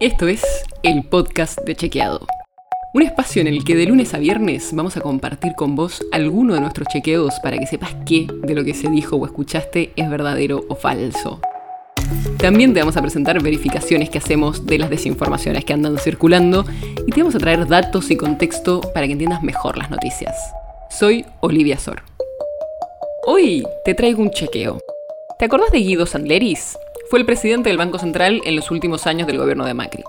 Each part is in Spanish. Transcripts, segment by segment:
Esto es el podcast de Chequeado. Un espacio en el que de lunes a viernes vamos a compartir con vos alguno de nuestros chequeos para que sepas qué de lo que se dijo o escuchaste es verdadero o falso. También te vamos a presentar verificaciones que hacemos de las desinformaciones que andan circulando y te vamos a traer datos y contexto para que entiendas mejor las noticias. Soy Olivia Sor. Hoy te traigo un chequeo. ¿Te acordás de Guido Sandleris? Fue el presidente del Banco Central en los últimos años del gobierno de Macri.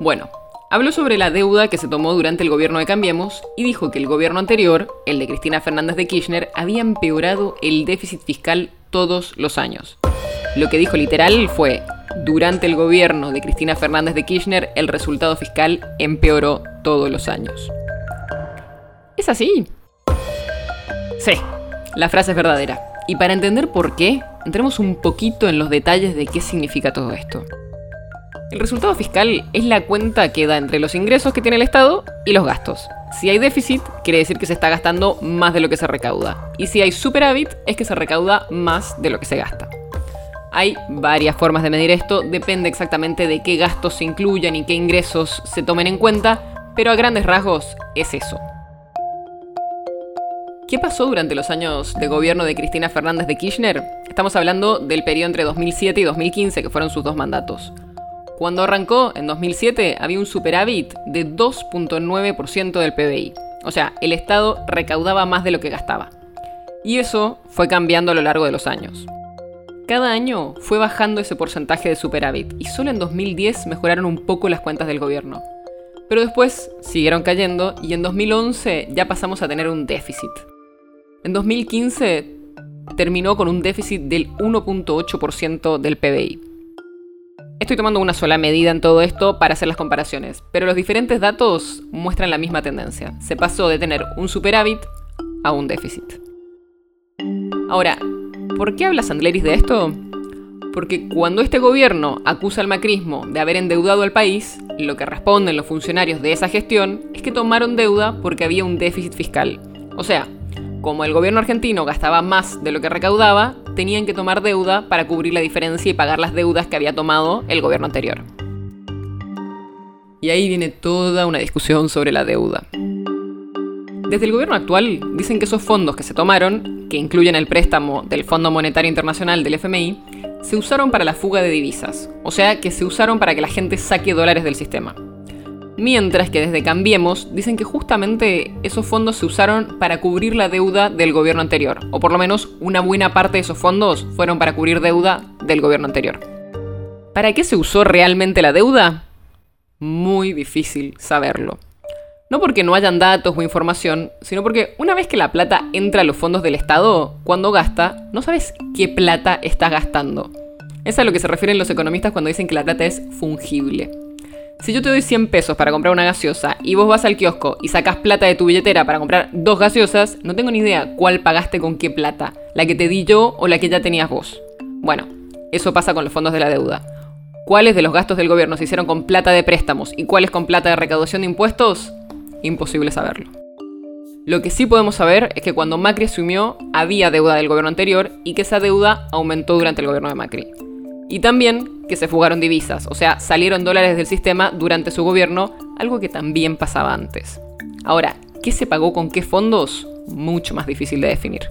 Bueno, habló sobre la deuda que se tomó durante el gobierno de Cambiemos y dijo que el gobierno anterior, el de Cristina Fernández de Kirchner, había empeorado el déficit fiscal todos los años. Lo que dijo literal fue, durante el gobierno de Cristina Fernández de Kirchner, el resultado fiscal empeoró todos los años. ¿Es así? Sí, la frase es verdadera. Y para entender por qué, entremos un poquito en los detalles de qué significa todo esto. El resultado fiscal es la cuenta que da entre los ingresos que tiene el Estado y los gastos. Si hay déficit, quiere decir que se está gastando más de lo que se recauda. Y si hay superávit, es que se recauda más de lo que se gasta. Hay varias formas de medir esto, depende exactamente de qué gastos se incluyan y qué ingresos se tomen en cuenta, pero a grandes rasgos es eso. ¿Qué pasó durante los años de gobierno de Cristina Fernández de Kirchner? Estamos hablando del periodo entre 2007 y 2015, que fueron sus dos mandatos. Cuando arrancó, en 2007, había un superávit de 2.9% del PBI. O sea, el Estado recaudaba más de lo que gastaba. Y eso fue cambiando a lo largo de los años. Cada año fue bajando ese porcentaje de superávit y solo en 2010 mejoraron un poco las cuentas del gobierno. Pero después siguieron cayendo y en 2011 ya pasamos a tener un déficit. En 2015 terminó con un déficit del 1.8% del PBI. Estoy tomando una sola medida en todo esto para hacer las comparaciones, pero los diferentes datos muestran la misma tendencia. Se pasó de tener un superávit a un déficit. Ahora, ¿por qué habla Sandleris de esto? Porque cuando este gobierno acusa al macrismo de haber endeudado al país, lo que responden los funcionarios de esa gestión es que tomaron deuda porque había un déficit fiscal. O sea, como el gobierno argentino gastaba más de lo que recaudaba, tenían que tomar deuda para cubrir la diferencia y pagar las deudas que había tomado el gobierno anterior. Y ahí viene toda una discusión sobre la deuda. Desde el gobierno actual dicen que esos fondos que se tomaron, que incluyen el préstamo del Fondo Monetario Internacional del FMI, se usaron para la fuga de divisas, o sea que se usaron para que la gente saque dólares del sistema. Mientras que desde Cambiemos dicen que justamente esos fondos se usaron para cubrir la deuda del gobierno anterior, o por lo menos una buena parte de esos fondos fueron para cubrir deuda del gobierno anterior. ¿Para qué se usó realmente la deuda? Muy difícil saberlo. No porque no hayan datos o información, sino porque una vez que la plata entra a los fondos del Estado, cuando gasta, no sabes qué plata estás gastando. Es a lo que se refieren los economistas cuando dicen que la plata es fungible. Si yo te doy 100 pesos para comprar una gaseosa y vos vas al kiosco y sacas plata de tu billetera para comprar dos gaseosas, no tengo ni idea cuál pagaste con qué plata, la que te di yo o la que ya tenías vos. Bueno, eso pasa con los fondos de la deuda. ¿Cuáles de los gastos del gobierno se hicieron con plata de préstamos y cuáles con plata de recaudación de impuestos? Imposible saberlo. Lo que sí podemos saber es que cuando Macri asumió había deuda del gobierno anterior y que esa deuda aumentó durante el gobierno de Macri. Y también que se fugaron divisas, o sea, salieron dólares del sistema durante su gobierno, algo que también pasaba antes. Ahora, ¿qué se pagó con qué fondos? Mucho más difícil de definir.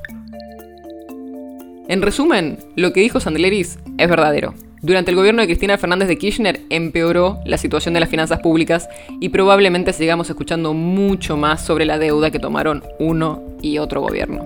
En resumen, lo que dijo Sandleris es verdadero. Durante el gobierno de Cristina Fernández de Kirchner empeoró la situación de las finanzas públicas y probablemente sigamos escuchando mucho más sobre la deuda que tomaron uno y otro gobierno.